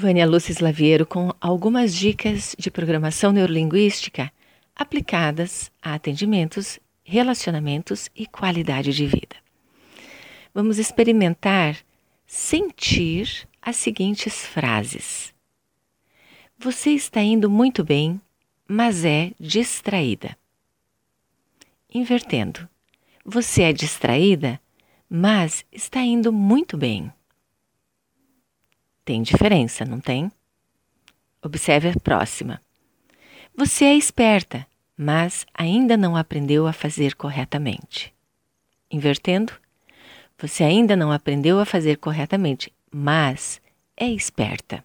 Vânia Lúcia Slaviero com algumas dicas de programação neurolinguística aplicadas a atendimentos, relacionamentos e qualidade de vida. Vamos experimentar sentir as seguintes frases: Você está indo muito bem, mas é distraída. Invertendo. Você é distraída, mas está indo muito bem. Tem diferença, não tem? Observe a próxima. Você é esperta, mas ainda não aprendeu a fazer corretamente. Invertendo, você ainda não aprendeu a fazer corretamente, mas é esperta.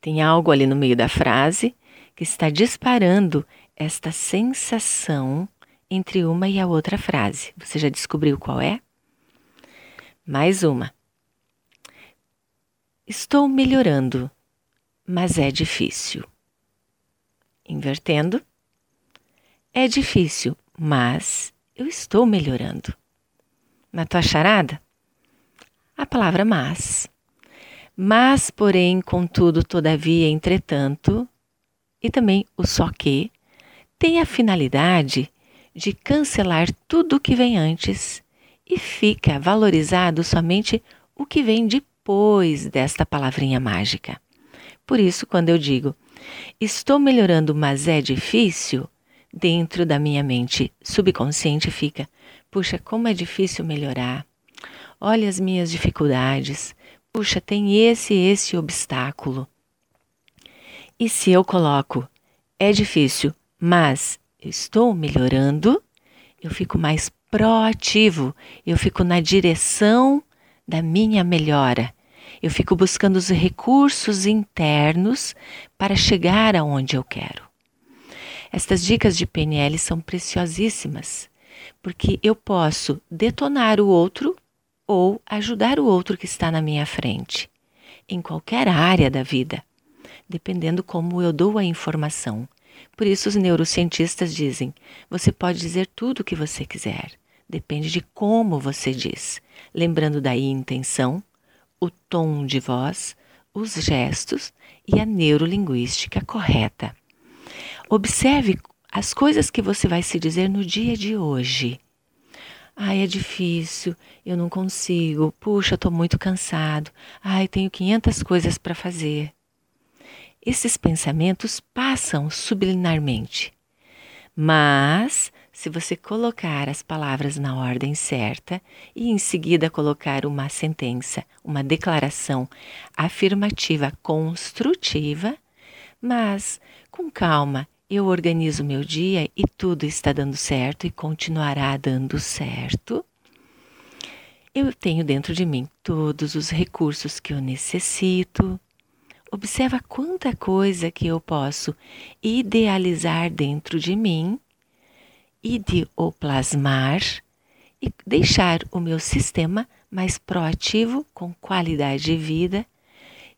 Tem algo ali no meio da frase que está disparando esta sensação entre uma e a outra frase. Você já descobriu qual é? Mais uma. Estou melhorando, mas é difícil. Invertendo. É difícil, mas eu estou melhorando. Na tua charada? A palavra mas. Mas, porém, contudo, todavia, entretanto, e também o só que, tem a finalidade de cancelar tudo o que vem antes e fica valorizado somente o que vem depois depois desta palavrinha mágica. Por isso, quando eu digo estou melhorando, mas é difícil, dentro da minha mente subconsciente fica: puxa, como é difícil melhorar. Olha as minhas dificuldades. Puxa, tem esse esse obstáculo. E se eu coloco é difícil, mas estou melhorando, eu fico mais proativo, eu fico na direção da minha melhora. Eu fico buscando os recursos internos para chegar aonde eu quero. Estas dicas de PNL são preciosíssimas, porque eu posso detonar o outro ou ajudar o outro que está na minha frente, em qualquer área da vida, dependendo como eu dou a informação. Por isso, os neurocientistas dizem: você pode dizer tudo o que você quiser, depende de como você diz, lembrando daí intenção, o tom de voz, os gestos e a neurolinguística correta. Observe as coisas que você vai se dizer no dia de hoje. Ai, é difícil, eu não consigo, puxa, estou muito cansado, ai, tenho 500 coisas para fazer. Esses pensamentos passam subliminarmente, mas se você colocar as palavras na ordem certa e em seguida colocar uma sentença, uma declaração afirmativa construtiva, mas com calma, eu organizo meu dia e tudo está dando certo e continuará dando certo. Eu tenho dentro de mim todos os recursos que eu necessito. Observa quanta coisa que eu posso idealizar dentro de mim e de o plasmar e deixar o meu sistema mais proativo, com qualidade de vida,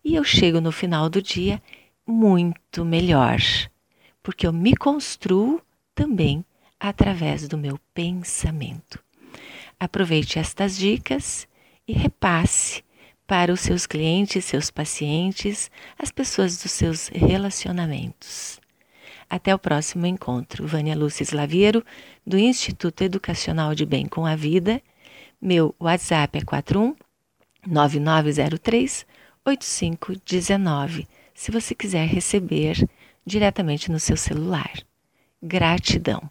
e eu chego no final do dia muito melhor, porque eu me construo também através do meu pensamento. Aproveite estas dicas e repasse para os seus clientes, seus pacientes, as pessoas dos seus relacionamentos. Até o próximo encontro. Vânia Lúcia Slaviero, do Instituto Educacional de Bem com a Vida. Meu WhatsApp é 41 9903 8519, se você quiser receber diretamente no seu celular. Gratidão.